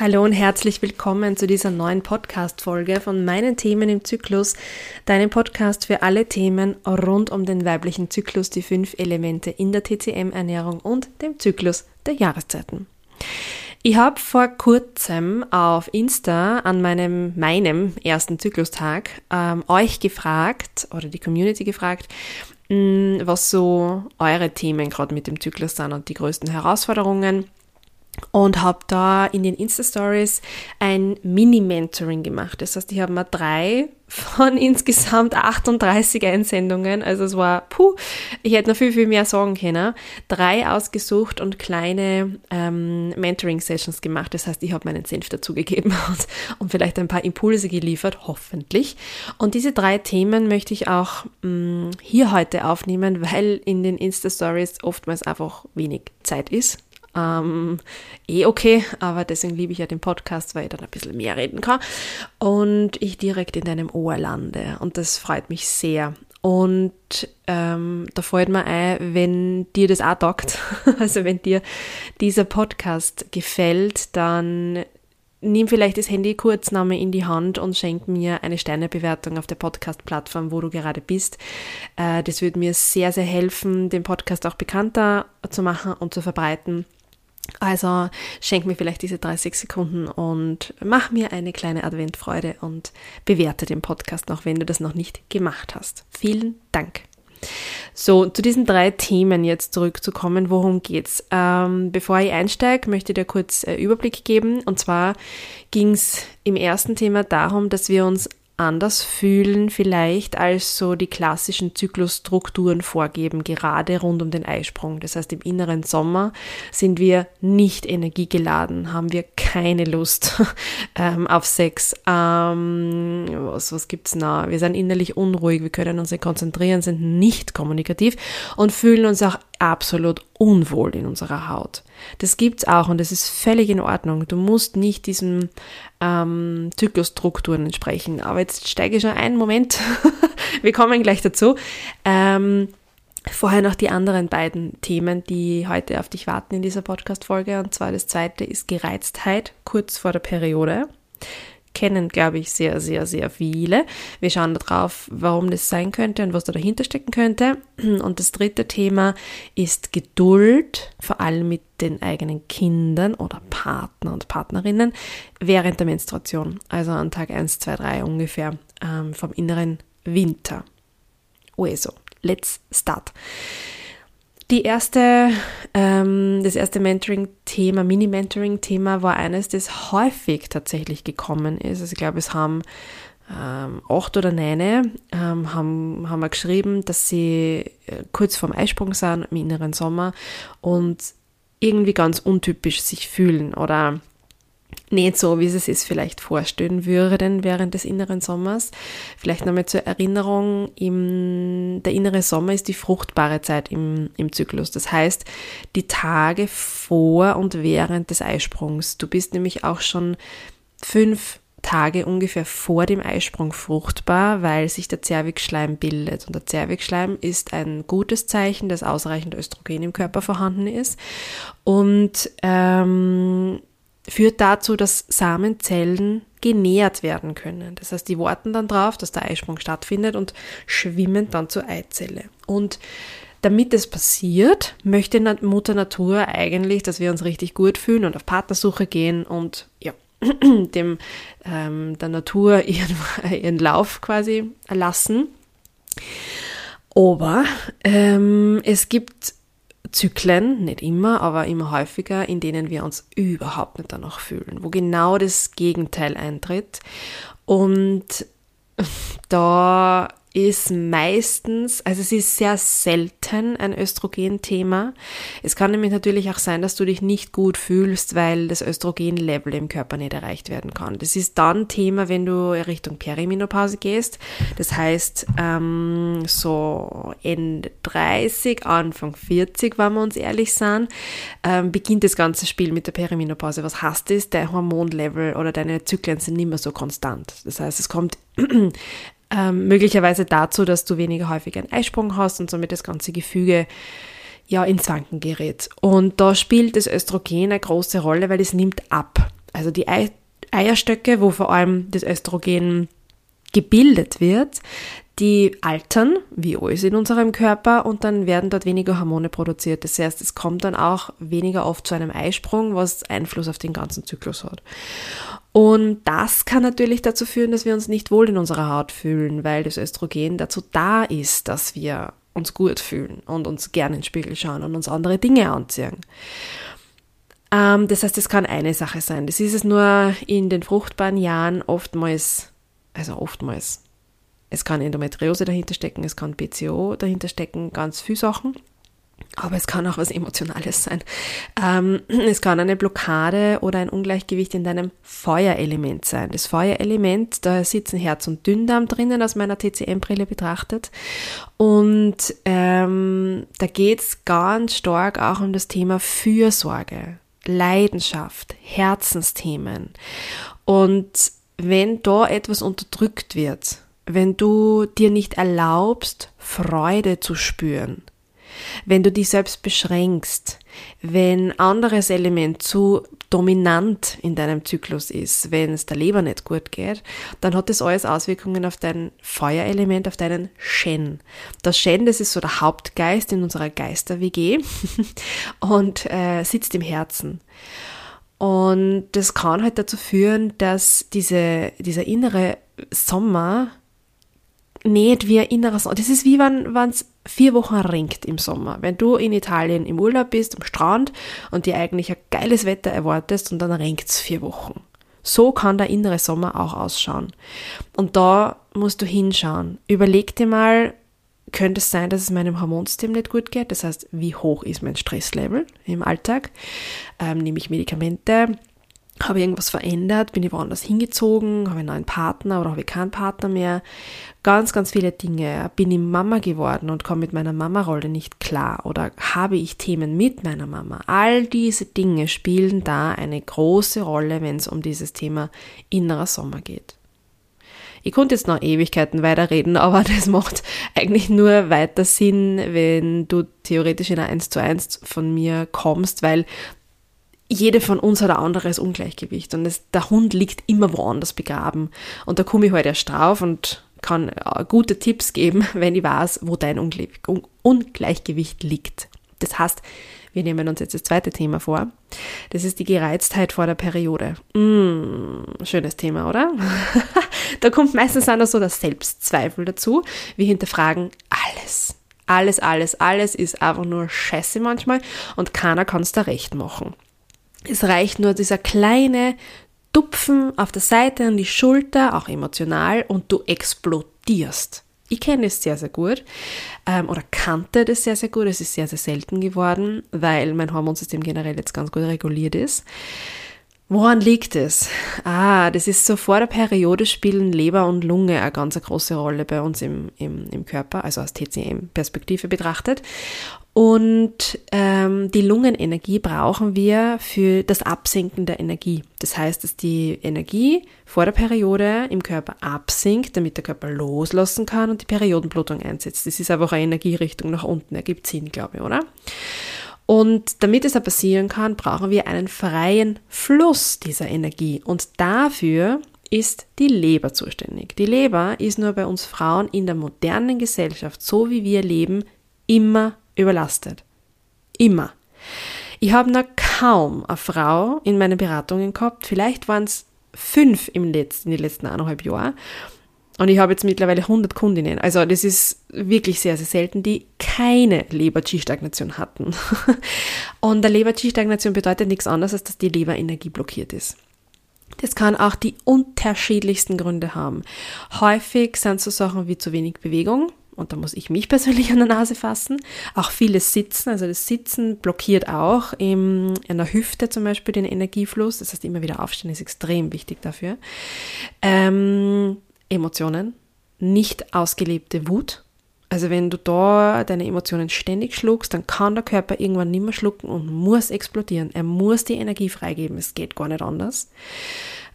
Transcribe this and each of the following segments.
Hallo und herzlich willkommen zu dieser neuen Podcast-Folge von meinen Themen im Zyklus, deinem Podcast für alle Themen rund um den weiblichen Zyklus, die fünf Elemente in der TCM-Ernährung und dem Zyklus der Jahreszeiten. Ich habe vor kurzem auf Insta an meinem, meinem ersten Zyklustag ähm, euch gefragt oder die Community gefragt, mh, mm, was so eure Themen gerade mit dem Zyklus sind und die größten Herausforderungen und habe da in den Insta-Stories ein Mini-Mentoring gemacht. Das heißt, ich habe mal drei von insgesamt 38 Einsendungen, also es war, puh, ich hätte noch viel, viel mehr sagen können, drei ausgesucht und kleine ähm, Mentoring-Sessions gemacht. Das heißt, ich habe meinen Senf dazugegeben und, und vielleicht ein paar Impulse geliefert, hoffentlich. Und diese drei Themen möchte ich auch mh, mm, hier heute aufnehmen, weil in den Insta-Stories oftmals einfach wenig Zeit ist ähm, eh okay, aber deswegen liebe ich ja den Podcast, weil ich dann ein bisschen mehr reden kann und ich direkt in deinem Ohr lande. Und das freut mich sehr. Und ähm, da freut mir ein, wenn dir das auch taugt, also wenn dir dieser Podcast gefällt, dann nimm vielleicht das Handy Kurzname in die Hand und schenk mir eine Sternebewertung auf der Podcast-Plattform, wo du gerade bist. Äh, das würde mir sehr, sehr helfen, den Podcast auch bekannter zu machen und zu verbreiten. Also schenk mir vielleicht diese 30 Sekunden und mach mir eine kleine Adventfreude und bewerte den Podcast noch, wenn du das noch nicht gemacht hast. Vielen Dank. So, zu diesen drei Themen jetzt zurückzukommen. Worum geht's? Ähm, bevor ich einsteige, möchte ich dir kurz äh, Überblick geben. Und zwar ging es im ersten Thema darum, dass wir uns anders fühlen vielleicht als so die klassischen Zyklusstrukturen vorgeben, gerade rund um den Eisprung. Das heißt, im inneren Sommer sind wir nicht energiegeladen, haben wir keine Lust ähm, auf Sex. Ähm, was was gibt's noch? Wir sind innerlich unruhig, wir können uns nicht konzentrieren, sind nicht kommunikativ und fühlen uns auch absolut unwohl in unserer Haut. Das gibt's auch und das ist völlig in Ordnung. Du musst nicht diesen ähm, Zyklusstrukturen entsprechen. Aber jetzt steige ich schon ein. Moment, wir kommen gleich dazu. Ähm, vorher noch die anderen beiden Themen, die heute auf dich warten in dieser Podcast-Folge. Und zwar das zweite ist Gereiztheit kurz vor der Periode kennen, glaube ich, sehr, sehr, sehr viele. Wir schauen darauf, warum das sein könnte und was da dahinter stecken könnte. Und das dritte Thema ist Geduld, vor allem mit den eigenen Kindern oder Partner und Partnerinnen während der Menstruation, also an Tag 1, 2, 3 ungefähr ähm, vom inneren Winter. Also, let's start. Die erste, ähm, das erste Mentoring-Thema, Mini-Mentoring-Thema war eines, das häufig tatsächlich gekommen ist. Also ich glaube, es haben ähm, acht oder neun ähm, haben, haben wir geschrieben, dass sie äh, kurz vorm Eisprung sind im inneren Sommer und irgendwie ganz untypisch sich fühlen oder nicht so, wie sie es vielleicht vorstellen würden während des inneren Sommers. Vielleicht nochmal zur Erinnerung, im, der innere Sommer ist die fruchtbare Zeit im, im Zyklus. Das heißt, die Tage vor und während des Eisprungs. Du bist nämlich auch schon fünf Tage ungefähr vor dem Eisprung fruchtbar, weil sich der Zervixschleim bildet. Und der Zervixschleim ist ein gutes Zeichen, dass ausreichend Östrogen im Körper vorhanden ist. Und ähm, führt dazu, dass Samenzellen genährt werden können. Das heißt, die warten dann drauf, dass der Eisprung stattfindet und schwimmen dann zur Eizelle. Und damit es passiert, möchte Mutter Natur eigentlich, dass wir uns richtig gut fühlen und auf Partnersuche gehen und ja, dem ähm, der Natur ihren, ihren Lauf quasi erlassen. Aber ähm, es gibt Zyklen, nicht immer, aber immer häufiger, in denen wir uns überhaupt nicht danach fühlen, wo genau das Gegenteil eintritt. Und da ist meistens, also es ist sehr selten ein Östrogen-Thema. Es kann nämlich natürlich auch sein, dass du dich nicht gut fühlst, weil das Östrogen-Level im Körper nicht erreicht werden kann. Das ist dann Thema, wenn du Richtung Perimenopause gehst. Das heißt, ähm, so Ende 30, Anfang 40, wenn wir uns ehrlich sind, ähm, beginnt das ganze Spiel mit der Perimenopause. Was heißt das? Dein Hormonlevel oder deine Zyklen sind nicht mehr so konstant. Das heißt, es kommt ähm, möglicherweise dazu, dass du weniger häufig einen Eisprung hast und somit das ganze Gefüge ja ins Wanken gerät. Und da spielt das Östrogen eine große Rolle, weil es nimmt ab. also die Eierstöcke, wo vor allem das Östrogen gebildet wird, die altern, wie alles in unserem Körper, und dann werden dort weniger Hormone produziert. Das heißt, es kommt dann auch weniger oft zu einem Eisprung, was Einfluss auf den ganzen Zyklus hat. Und das kann natürlich dazu führen, dass wir uns nicht wohl in unserer Haut fühlen, weil das Östrogen dazu da ist, dass wir uns gut fühlen und uns gerne in den Spiegel schauen und uns andere Dinge anziehen. Ähm, das heißt, das kann eine Sache sein. Das ist es nur in den fruchtbaren Jahren oftmals, also oftmals, es kann Endometriose dahinter stecken, es kann PCO dahinter stecken, ganz viele Sachen. Aber es kann auch was Emotionales sein. Ähm, es kann eine Blockade oder ein Ungleichgewicht in deinem Feuerelement sein. Das Feuerelement, da sitzen Herz und Dünndarm drinnen, aus meiner TCM-Brille betrachtet. Und ähm, da geht es ganz stark auch um das Thema Fürsorge, Leidenschaft, Herzensthemen. Und wenn da etwas unterdrückt wird, wenn du dir nicht erlaubst, Freude zu spüren, wenn du dich selbst beschränkst, wenn anderes Element zu dominant in deinem Zyklus ist, wenn es der Leber nicht gut geht, dann hat das alles Auswirkungen auf dein Feuerelement, auf deinen Shen. Das Shen, das ist so der Hauptgeist in unserer Geister-WG und äh, sitzt im Herzen. Und das kann halt dazu führen, dass diese, dieser innere Sommer nicht wie ein innerer Sommer. Das ist wie wenn es vier Wochen ringt im Sommer. Wenn du in Italien im Urlaub bist, am Strand und dir eigentlich ein geiles Wetter erwartest und dann ringt es vier Wochen. So kann der innere Sommer auch ausschauen. Und da musst du hinschauen. Überleg dir mal, könnte es sein, dass es meinem Hormonsystem nicht gut geht? Das heißt, wie hoch ist mein Stresslevel im Alltag? Ähm, nehme ich Medikamente? Habe ich irgendwas verändert? Bin ich woanders hingezogen? Habe ich einen neuen Partner oder habe ich keinen Partner mehr? Ganz, ganz viele Dinge. Bin ich Mama geworden und komme mit meiner Mama-Rolle nicht klar? Oder habe ich Themen mit meiner Mama? All diese Dinge spielen da eine große Rolle, wenn es um dieses Thema innerer Sommer geht. Ich konnte jetzt noch Ewigkeiten weiterreden, aber das macht eigentlich nur weiter Sinn, wenn du theoretisch in ein 1 zu 1 von mir kommst, weil jede von uns hat ein anderes Ungleichgewicht und es, der Hund liegt immer woanders begraben. Und da komme ich halt erst drauf und kann äh, gute Tipps geben, wenn ich weiß, wo dein Ungleichgewicht liegt. Das heißt, wir nehmen uns jetzt das zweite Thema vor. Das ist die Gereiztheit vor der Periode. Mm, schönes Thema, oder? da kommt meistens auch noch so der Selbstzweifel dazu. Wir hinterfragen alles. Alles, alles, alles ist einfach nur Scheiße manchmal und keiner kann es da recht machen. Es reicht nur dieser kleine Tupfen auf der Seite an die Schulter, auch emotional, und du explodierst. Ich kenne es sehr, sehr gut ähm, oder kannte das sehr, sehr gut. Es ist sehr, sehr selten geworden, weil mein Hormonsystem generell jetzt ganz gut reguliert ist. Woran liegt es? Ah, das ist so vor der Periode spielen Leber und Lunge eine ganz große Rolle bei uns im, im, im Körper, also aus TCM-Perspektive betrachtet. Und ähm, die Lungenenergie brauchen wir für das Absinken der Energie. Das heißt, dass die Energie vor der Periode im Körper absinkt, damit der Körper loslassen kann und die Periodenblutung einsetzt. Das ist einfach eine Energierichtung nach unten, ergibt Sinn, glaube ich, oder? Und damit es da passieren kann, brauchen wir einen freien Fluss dieser Energie. Und dafür ist die Leber zuständig. Die Leber ist nur bei uns Frauen in der modernen Gesellschaft, so wie wir leben, immer überlastet. Immer. Ich habe noch kaum eine Frau in meinen Beratungen gehabt, vielleicht waren es fünf im letzten, in den letzten eineinhalb Jahren, und ich habe jetzt mittlerweile 100 Kundinnen. Also das ist wirklich sehr, sehr selten, die keine Leber-G-Stagnation hatten. Und der Leber-G-Stagnation bedeutet nichts anderes, als dass die Leberenergie blockiert ist. Das kann auch die unterschiedlichsten Gründe haben. Häufig sind so Sachen wie zu wenig Bewegung. Und da muss ich mich persönlich an der Nase fassen. Auch vieles Sitzen, also das Sitzen blockiert auch in der Hüfte zum Beispiel den Energiefluss. Das heißt, immer wieder aufstehen ist extrem wichtig dafür. Ähm, Emotionen, nicht ausgelebte Wut. Also wenn du da deine Emotionen ständig schluckst, dann kann der Körper irgendwann nicht mehr schlucken und muss explodieren. Er muss die Energie freigeben. Es geht gar nicht anders.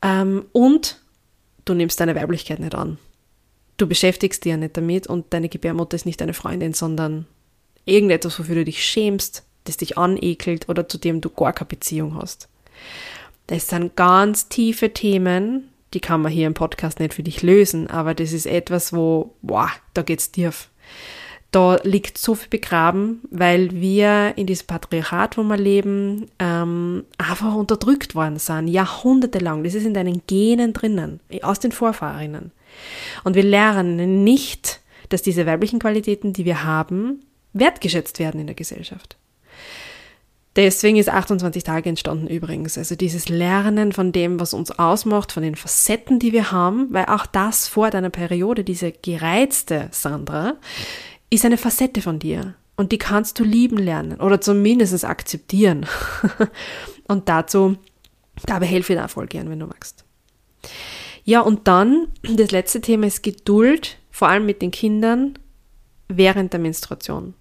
Ähm, und du nimmst deine Weiblichkeit nicht an. Du beschäftigst dich ja nicht damit und deine Gebärmutter ist nicht deine Freundin, sondern irgendetwas, wofür du dich schämst, das dich anekelt oder zu dem du gar keine Beziehung hast. Das sind ganz tiefe Themen, die kann man hier im Podcast nicht für dich lösen, aber das ist etwas, wo, boah, da geht's tief. Da liegt so viel begraben, weil wir in diesem Patriarchat, wo wir leben, ähm, einfach unterdrückt worden sind, jahrhundertelang. Das ist in deinen Genen drinnen, aus den Vorfahrinnen. Und wir lernen nicht, dass diese weiblichen Qualitäten, die wir haben, wertgeschätzt werden in der Gesellschaft. Deswegen ist 28 Tage entstanden übrigens. Also dieses Lernen von dem, was uns ausmacht, von den Facetten, die wir haben, weil auch das vor deiner Periode, diese gereizte Sandra, ist eine Facette von dir. Und die kannst du lieben lernen oder zumindest akzeptieren. und dazu, dabei helfe ich dir voll gern, wenn du magst. Ja, und dann, das letzte Thema ist Geduld, vor allem mit den Kindern während der Menstruation.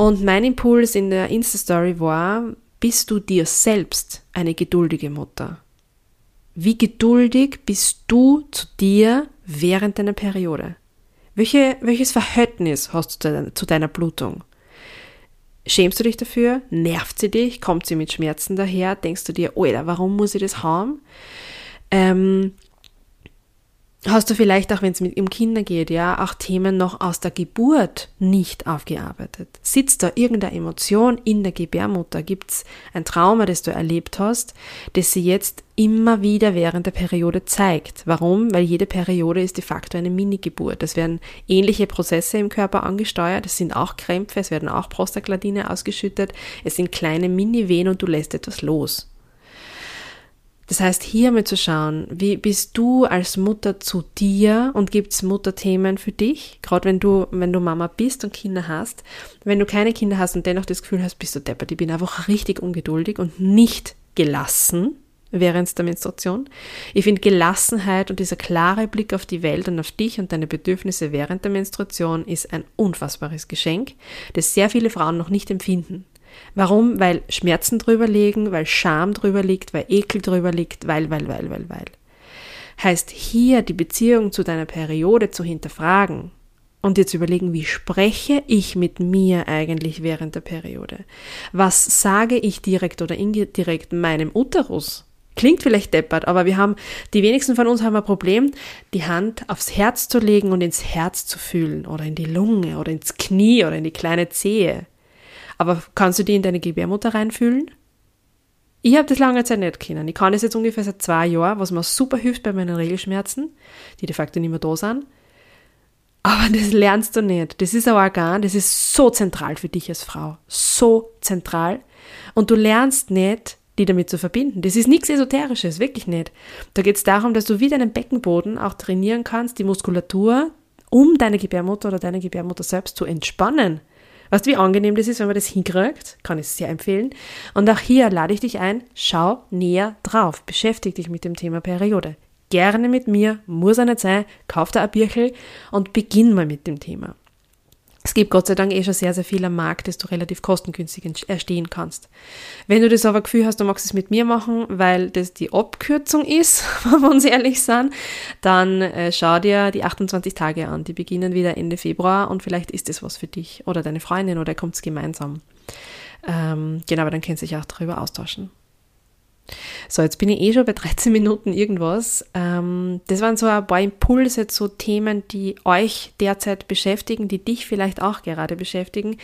Und mein Impuls in der Insta-Story war, bist du dir selbst eine geduldige Mutter? Wie geduldig bist du zu dir während deiner Periode? Welche, welches Verhältnis hast du zu deiner, Blutung? Schämst du dich dafür? Nervt sie dich? Kommt sie mit Schmerzen daher? Denkst du dir, Alter, warum muss ich das haben? Ähm, hast du vielleicht auch, wenn es um Kinder geht, ja, auch Themen noch aus der Geburt nicht aufgearbeitet? Sitzt da irgendeine Emotion in der Gebärmutter? Gibt es ein Trauma, das du erlebt hast, das sie jetzt immer wieder während der Periode zeigt? Warum? Weil jede Periode ist de facto eine Mini-Geburt. Es werden ähnliche Prozesse im Körper angesteuert, es sind auch Krämpfe, es werden auch Prostaglandine ausgeschüttet, es sind kleine Mini-Wehen und du lässt etwas los. Das heißt, hier mal zu schauen, wie bist du als Mutter zu dir und gibt es Mutterthemen für dich? Gerade wenn du, wenn du Mama bist und Kinder hast. Wenn du keine Kinder hast und dennoch das Gefühl hast, bist du deppert, ich bin einfach richtig ungeduldig und nicht gelassen während der Menstruation. Ich finde Gelassenheit und dieser klare Blick auf die Welt und auf dich und deine Bedürfnisse während der Menstruation ist ein unfassbares Geschenk, das sehr viele Frauen noch nicht empfinden. Warum? Weil Schmerzen drüber liegen, weil Scham drüber liegt, weil Ekel drüber liegt, weil, weil, weil, weil, weil. Heißt hier die Beziehung zu deiner Periode zu hinterfragen und dir zu überlegen, wie spreche ich mit mir eigentlich während der Periode? Was sage ich direkt oder indirekt meinem Uterus? Klingt vielleicht deppert, aber wir haben, die wenigsten von uns haben ein Problem, die Hand aufs Herz zu legen und ins Herz zu fühlen oder in die Lunge oder ins Knie oder in die kleine Zehe. Aber kannst du die in deine Gebärmutter reinfühlen? Ich habe das lange Zeit nicht können. Ich kann es jetzt ungefähr seit zwei Jahren, was mir super hilft bei meinen Regelschmerzen, die de facto nicht mehr da sind. Aber das lernst du nicht. Das ist ein Organ, das ist so zentral für dich als Frau. So zentral. Und du lernst nicht, die damit zu verbinden. Das ist nichts Esoterisches, wirklich nicht. Da geht es darum, dass du wie deinen Beckenboden auch trainieren kannst, die Muskulatur, um deine Gebärmutter oder deine Gebärmutter selbst zu entspannen. Weißt du, wie angenehm das ist, wenn man das hinkriegt? Kann ich sehr empfehlen. Und auch hier lade ich dich ein, schau näher drauf. Beschäftige dich mit dem Thema Periode. Gerne mit mir, muss auch nicht sein, kauf dir ein Birchel und beginn mal mit dem Thema. Es gibt Gott sei Dank eh schon sehr, sehr viel am Markt, das du relativ kostengünstig erstehen kannst. Wenn du das aber Gefühl hast, du magst es mit mir machen, weil das die Abkürzung ist, wenn wir uns ehrlich sind, dann äh, schau dir die 28 Tage an. Die beginnen wieder Ende Februar und vielleicht ist das was für dich oder deine Freundin oder kommt es gemeinsam. Ähm, genau, aber dann könnt ihr sich auch darüber austauschen. So, jetzt bin ich eh schon bei 13 Minuten irgendwas. Ähm, das waren so ein paar Impulse zu Themen, die euch derzeit beschäftigen, die dich vielleicht auch gerade beschäftigen.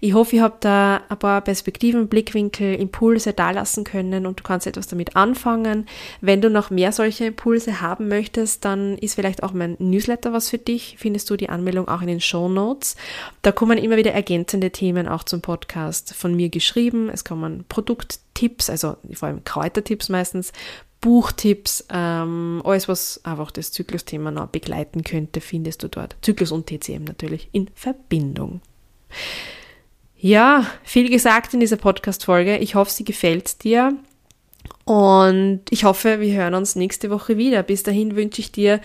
Ich hoffe, ihr habt da ein paar Perspektiven, Blickwinkel, Impulse dalassen können und du kannst etwas damit anfangen. Wenn du noch mehr solche Impulse haben möchtest, dann ist vielleicht auch mein Newsletter was für dich. Findest du die Anmeldung auch in den Show Notes. Da kommen immer wieder ergänzende Themen auch zum Podcast von mir geschrieben. Es kommen Produkttipps, also vor allem Kräutertipps meistens, Buchtipps, ähm, alles, was einfach das Zyklusthema noch begleiten könnte, findest du dort. Zyklus und TCM natürlich in Verbindung. Ja, viel gesagt in dieser Podcast-Folge. Ich hoffe, sie gefällt dir. Und ich hoffe, wir hören uns nächste Woche wieder. Bis dahin wünsche ich dir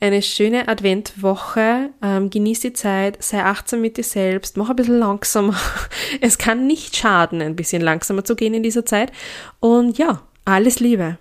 eine schöne Adventwoche. Ähm, genieß die Zeit, sei achtsam mit dir selbst, mach ein bisschen langsamer. Es kann nicht schaden, ein bisschen langsamer zu gehen in dieser Zeit. Und ja, alles Liebe.